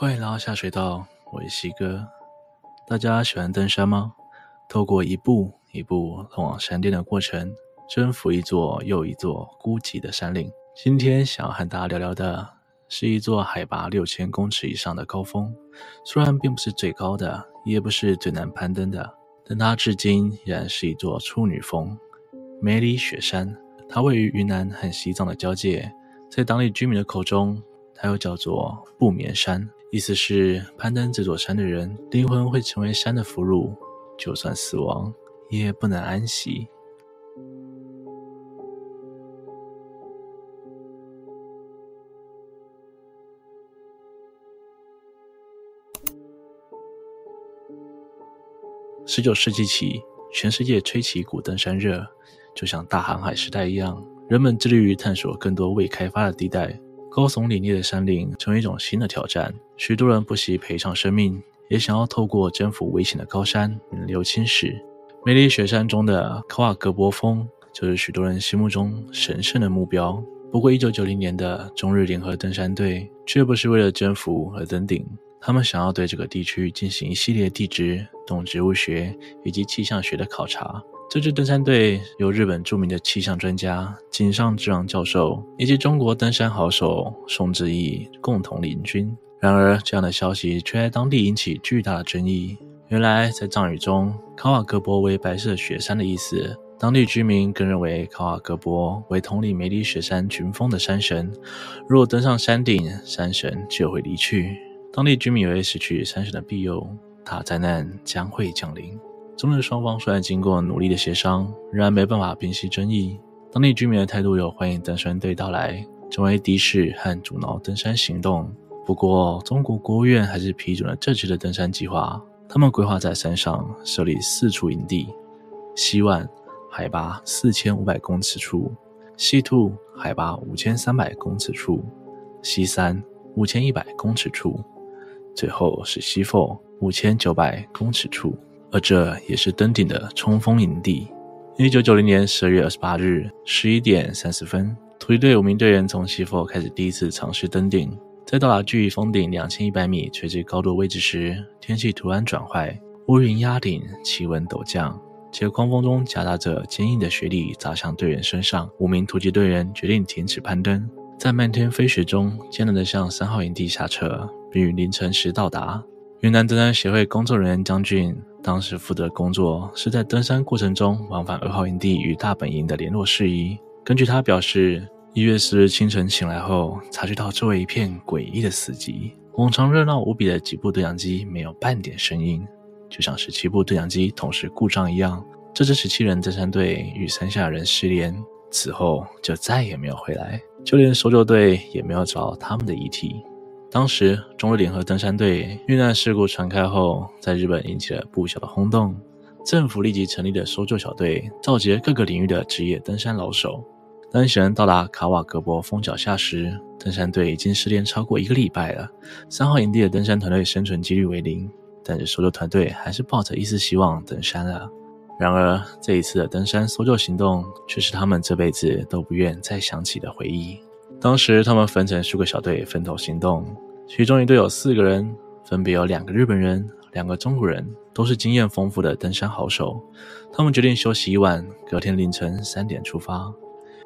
欢迎来到下水道，我是西哥。大家喜欢登山吗？透过一步一步通往山巅的过程，征服一座又一座孤寂的山岭。今天想要和大家聊聊的是一座海拔六千公尺以上的高峰，虽然并不是最高的，也不是最难攀登的，但它至今依然是一座处女峰——梅里雪山。它位于云南和西藏的交界，在当地居民的口中，它又叫做不眠山。意思是，攀登这座山的人，灵魂会成为山的俘虏，就算死亡，也不能安息。十九世纪起，全世界吹起一股登山热，就像大航海时代一样，人们致力于探索更多未开发的地带。高耸凛冽的山岭成为一种新的挑战，许多人不惜赔上生命，也想要透过征服危险的高山，名留青史。梅里雪山中的科瓦格博峰，就是许多人心目中神圣的目标。不过，一九九零年的中日联合登山队却不是为了征服而登顶，他们想要对这个地区进行一系列地质、动植物学以及气象学的考察。这支登山队由日本著名的气象专家井上智郎教授以及中国登山好手宋之毅共同领军。然而，这样的消息却在当地引起巨大的争议。原来，在藏语中，卡瓦格博为白色雪山的意思。当地居民更认为卡瓦格博为统领梅里雪山群峰的山神。若登上山顶，山神就会离去。当地居民以为失去山神的庇佑，大灾难将会降临。中日双方虽然经过努力的协商，仍然没办法平息争议。当地居民的态度有欢迎登山队到来，成为敌视和阻挠登山行动。不过，中国国务院还是批准了这次的登山计划。他们规划在山上设立四处营地：西万海拔四千五百公尺处，西兔海拔五千三百公尺处，西三五千一百公尺处，最后是西凤五千九百公尺处。而这也是登顶的冲锋营地。一九九零年十二月二十八日十一点三十分，突击队五名队员从西峰开始第一次尝试登顶。在到达距峰顶两千一百米垂直高度位置时，天气突然转坏，乌云压顶，气温陡降，且狂风中夹杂着坚硬的雪粒砸向队员身上。五名突击队员决定停止攀登，在漫天飞雪中艰难地向三号营地下撤，并于凌晨时到达。云南登山协会工作人员江俊。当时负责工作是在登山过程中往返二号营地与大本营的联络事宜。根据他表示，一月四日清晨醒来后，察觉到周围一片诡异的死寂。往常热闹无比的几部对讲机没有半点声音，就像十七部对讲机同时故障一样。这支十七人登山队与山下人失联，此后就再也没有回来，就连搜救队也没有找到他们的遗体。当时，中日联合登山队遇难事故传开后，在日本引起了不小的轰动。政府立即成立了搜救小队，召集各个领域的职业登山老手。当一行人到达卡瓦格博峰脚下时，登山队已经失联超过一个礼拜了。三号营地的登山团队生存几率为零，但是搜救团队还是抱着一丝希望登山了。然而，这一次的登山搜救行动，却是他们这辈子都不愿再想起的回忆。当时，他们分成数个小队，分头行动。其中一队有四个人，分别有两个日本人、两个中国人，都是经验丰富的登山好手。他们决定休息一晚，隔天凌晨三点出发。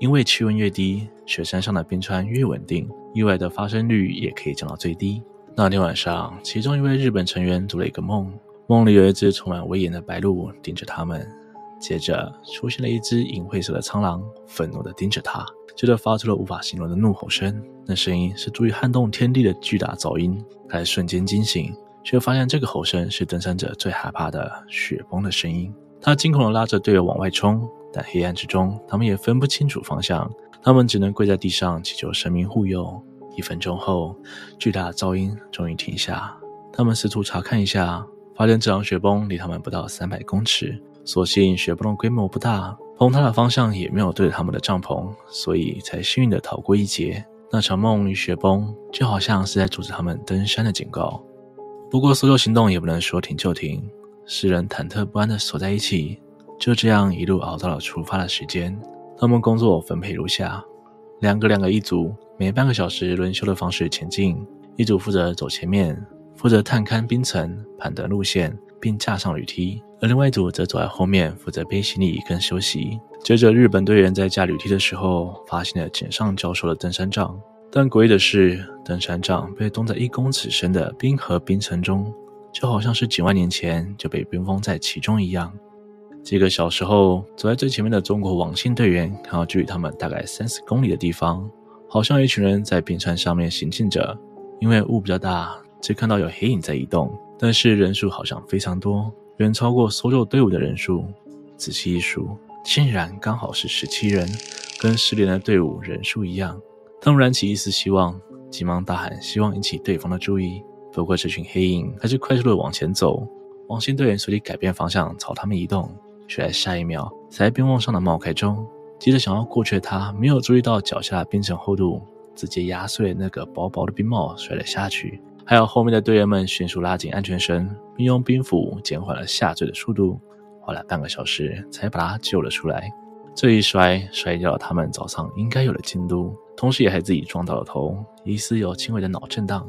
因为气温越低，雪山上的冰川越稳定，意外的发生率也可以降到最低。那天晚上，其中一位日本成员做了一个梦，梦里有一只充满威严的白鹿盯着他们。接着出现了一只银灰色的苍狼，愤怒地盯着他。接着发出了无法形容的怒吼声，那声音是足以撼动天地的巨大噪音。他瞬间惊醒，却发现这个吼声是登山者最害怕的雪崩的声音。他惊恐地拉着队友往外冲，但黑暗之中，他们也分不清楚方向。他们只能跪在地上祈求神明护佑。一分钟后，巨大的噪音终于停下。他们试图查看一下，发现这场雪崩离他们不到三百公尺。所幸雪崩的规模不大，崩塌的方向也没有对着他们的帐篷，所以才幸运地逃过一劫。那场梦与雪崩就好像是在阻止他们登山的警告。不过搜救行动也不能说停就停，四人忐忑不安地锁在一起，就这样一路熬到了出发的时间。他们工作分配如下：两个两个一组，每半个小时轮休的方式前进。一组负责走前面，负责探勘冰层、攀登路线，并架上旅梯；而另外一组则走在后面，负责背行李跟休息。接着，日本队员在架旅梯的时候，发现了井上教授的登山杖，但诡异的是，登山杖被冻在一公尺深的冰河冰层中，就好像是几万年前就被冰封在其中一样。几个小时后，走在最前面的中国网信队员看到距离他们大概三四公里的地方，好像一群人在冰川上面行进着。因为雾比较大，只看到有黑影在移动，但是人数好像非常多，远超过所有队伍的人数。仔细一数。竟然刚好是十七人，跟失联的队伍人数一样。他们燃起一丝希望，急忙大喊，希望引起对方的注意。不过这群黑影还是快速的往前走。网信队员随即改变方向朝他们移动，却在下一秒踩在冰瓮上的冒开中，急着想要过去的他没有注意到脚下的冰层厚度，直接压碎那个薄薄的冰帽，摔了下去。还有后面的队员们迅速拉紧安全绳，并用冰斧减缓了下坠的速度。花了半个小时才把他救了出来。这一摔摔掉了他们早上应该有的进度，同时也还自己撞到了头，疑似有轻微的脑震荡。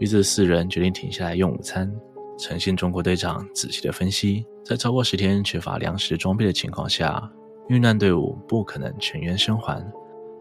于是四人决定停下来用午餐。诚信中国队长仔细的分析，在超过十天缺乏粮食装备的情况下，遇难队伍不可能全员生还。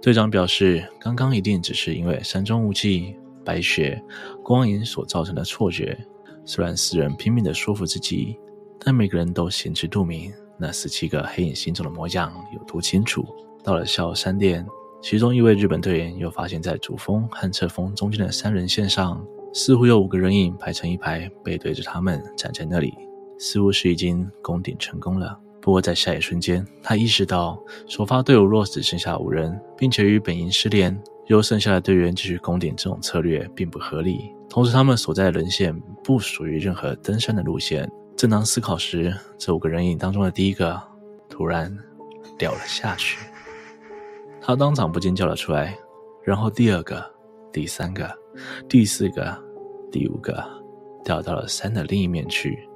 队长表示，刚刚一定只是因为山中雾气、白雪、光影所造成的错觉。虽然四人拼命的说服自己。但每个人都心知肚明，那十七个黑影行走的模样有多清楚。到了下午三点，其中一位日本队员又发现，在主峰和侧峰中间的三人线上，似乎有五个人影排成一排，背对着他们站在那里，似乎是已经攻顶成功了。不过在下一瞬间，他意识到首发队伍若只剩下五人，并且与本营失联，由剩下的队员继续攻顶，这种策略并不合理。同时，他们所在的人线不属于任何登山的路线。正当思考时，这五个人影当中的第一个突然掉了下去，他当场不禁叫了出来。然后第二个、第三个、第四个、第五个掉到了山的另一面去。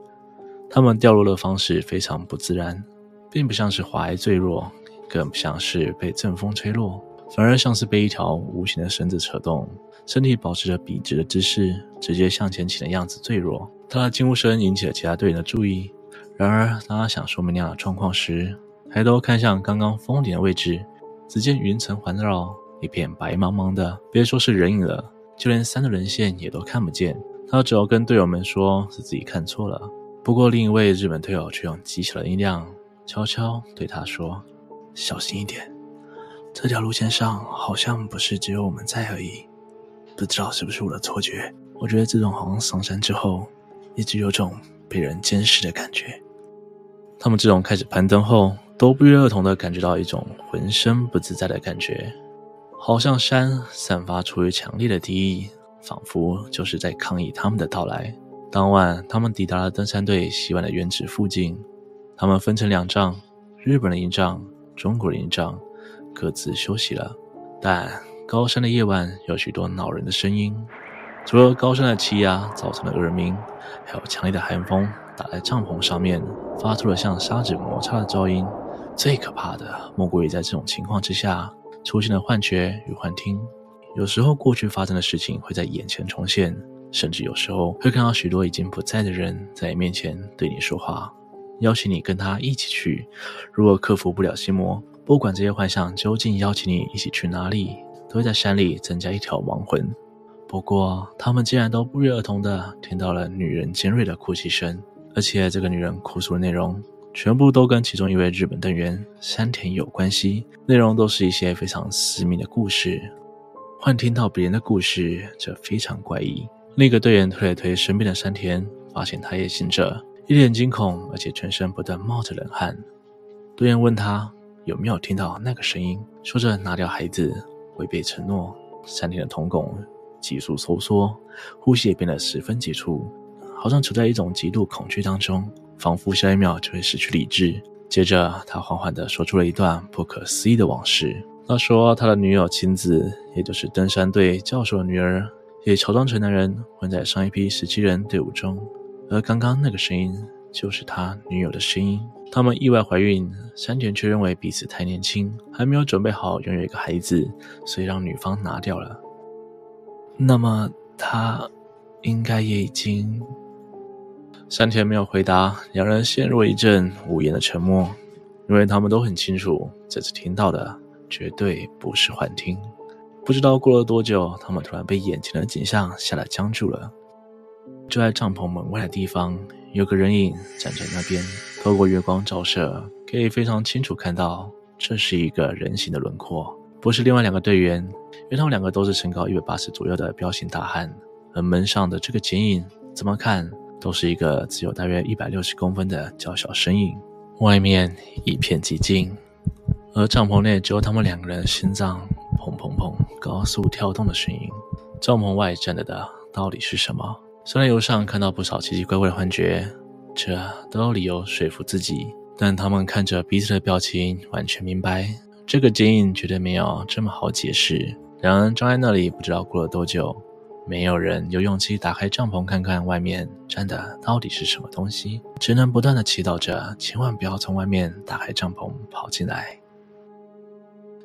他们掉落的方式非常不自然，并不像是滑崖坠落，更不像是被阵风吹落，反而像是被一条无形的绳子扯动，身体保持着笔直的姿势，直接向前倾的样子最弱。他的惊呼声引起了其他队员的注意。然而，当他想说明那样的状况时，抬头看向刚刚峰顶的位置，只见云层环绕，一片白茫茫的，别说是人影了，就连山的人线也都看不见。他只好跟队友们说是自己看错了。不过，另一位日本队友却用极小的音量悄悄对他说：“小心一点，这条路线上好像不是只有我们在而已。不知道是不是我的错觉？我觉得自从好像上山之后。”一直有种被人监视的感觉。他们自从开始攀登后，都不约而同地感觉到一种浑身不自在的感觉，好像山散发出于强烈的敌意，仿佛就是在抗议他们的到来。当晚，他们抵达了登山队洗碗的原址附近。他们分成两仗，日本的一帐，中国人一帐，各自休息了。但高山的夜晚有许多恼人的声音。除了高山的气压造成的耳鸣，还有强烈的寒风打在帐篷上面，发出了像砂纸摩擦的噪音。最可怕的莫过于在这种情况之下出现了幻觉与幻听。有时候过去发生的事情会在眼前重现，甚至有时候会看到许多已经不在的人在你面前对你说话，邀请你跟他一起去。如果克服不了心魔，不管这些幻象究竟邀请你一起去哪里，都会在山里增加一条亡魂。不过，他们竟然都不约而同地听到了女人尖锐的哭泣声，而且这个女人哭诉的内容全部都跟其中一位日本队员山田有关系，内容都是一些非常私密的故事。幻听到别人的故事，这非常怪异。另一个队员推了推身边的山田，发现他也醒着，一脸惊恐，而且全身不断冒着冷汗。队员问他有没有听到那个声音，说着拿掉孩子，违背承诺。山田的瞳孔。急速收缩，呼吸也变得十分急促，好像处在一种极度恐惧当中，仿佛下一秒就会失去理智。接着，他缓缓地说出了一段不可思议的往事。他说，他的女友亲子，也就是登山队教授的女儿，也乔装成男人混在上一批十七人队伍中，而刚刚那个声音就是他女友的声音。他们意外怀孕，山田却认为彼此太年轻，还没有准备好拥有一个孩子，所以让女方拿掉了。那么，他应该也已经……山田没有回答，两人陷入一阵无言的沉默，因为他们都很清楚，这次听到的绝对不是幻听。不知道过了多久，他们突然被眼前的景象吓得僵住了。就在帐篷门外的地方，有个人影站在那边，透过月光照射，可以非常清楚看到，这是一个人形的轮廓，不是另外两个队员，因为他们两个都是身高一百八十左右的彪形大汉，而门上的这个剪影，怎么看都是一个只有大约一百六十公分的娇小身影。外面一片寂静，而帐篷内只有他们两个人心脏砰砰砰高速跳动的声音。帐篷外站着的到底是什么？虽然游上看到不少奇奇怪怪的幻觉，这都有理由说服自己。但他们看着彼此的表情，完全明白这个剪影绝对没有这么好解释。两人站在那里，不知道过了多久，没有人有勇气打开帐篷看看外面站的到底是什么东西，只能不断的祈祷着，千万不要从外面打开帐篷跑进来。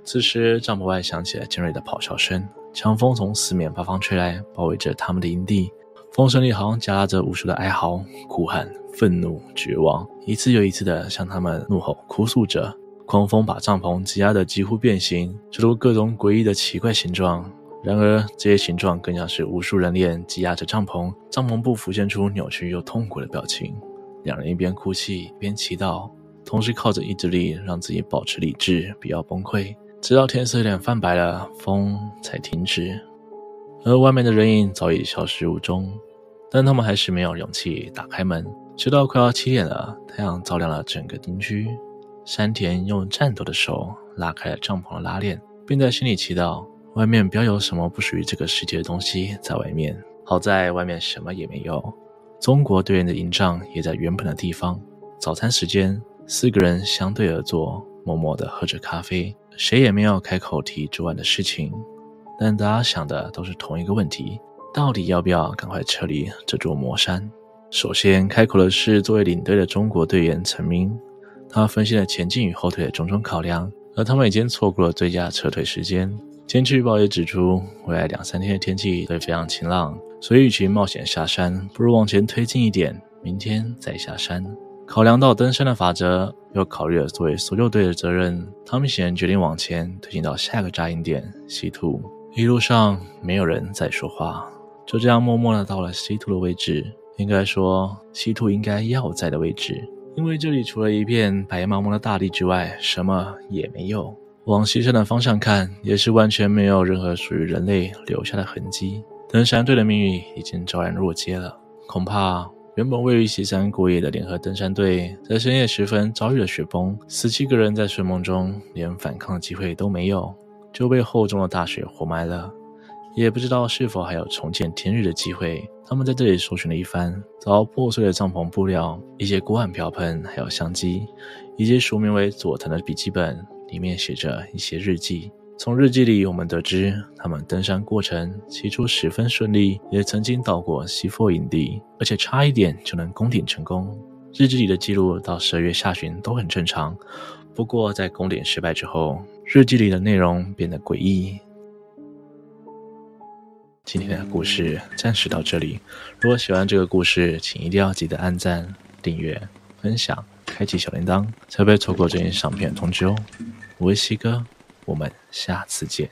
此时，帐篷外响起了尖锐的咆哮声，强风从四面八方吹来，包围着他们的营地。风声里好像夹杂着无数的哀嚎、哭喊、愤怒、绝望，一次又一次地向他们怒吼、哭诉着。狂风把帐篷挤压得几乎变形，出出各种诡异的奇怪形状。然而，这些形状更像是无数人脸挤压着帐篷，帐篷布浮现出扭曲又痛苦的表情。两人一边哭泣，一边祈祷，同时靠着意志力让自己保持理智，不要崩溃。直到天色有点泛白了，风才停止。而外面的人影早已消失无踪，但他们还是没有勇气打开门。直到快要七点了，太阳照亮了整个营区。山田用颤抖的手拉开了帐篷的拉链，并在心里祈祷：外面不要有什么不属于这个世界的东西在外面。好在外面什么也没有。中国队员的营帐也在原本的地方。早餐时间，四个人相对而坐，默默地喝着咖啡，谁也没有开口提昨晚的事情。但大家想的都是同一个问题：到底要不要赶快撤离这座魔山？首先开口的是作为领队的中国队员陈明，他分析了前进与后退的种种考量，而他们已经错过了最佳撤退时间。天气预报也指出，未来两三天的天气会非常晴朗，所以与其冒险下山，不如往前推进一点，明天再下山。考量到登山的法则，又考虑了作为搜救队的责任，他们显然决定往前推进到下个扎营点西兔。一路上没有人在说话，就这样默默的到了西兔的位置。应该说，西兔应该要在的位置，因为这里除了一片白茫茫的大地之外，什么也没有。往西山的方向看，也是完全没有任何属于人类留下的痕迹。登山队的命运已经昭然若揭了。恐怕原本位于西山过夜的联合登山队，在深夜时分遭遇了雪崩，十七个人在睡梦中连反抗的机会都没有。就被厚重的大雪活埋了，也不知道是否还有重见天日的机会。他们在这里搜寻了一番，找到破碎的帐篷布料、一些锅碗瓢盆，还有相机，以及署名为佐藤的笔记本，里面写着一些日记。从日记里，我们得知他们登山过程起初十分顺利，也曾经到过西佛营地，而且差一点就能攻顶成功。日记里的记录到十二月下旬都很正常，不过在攻点失败之后，日记里的内容变得诡异。今天的故事暂时到这里。如果喜欢这个故事，请一定要记得按赞、订阅、分享、开启小铃铛，才不会错过这些上片通知哦。我是西哥，我们下次见。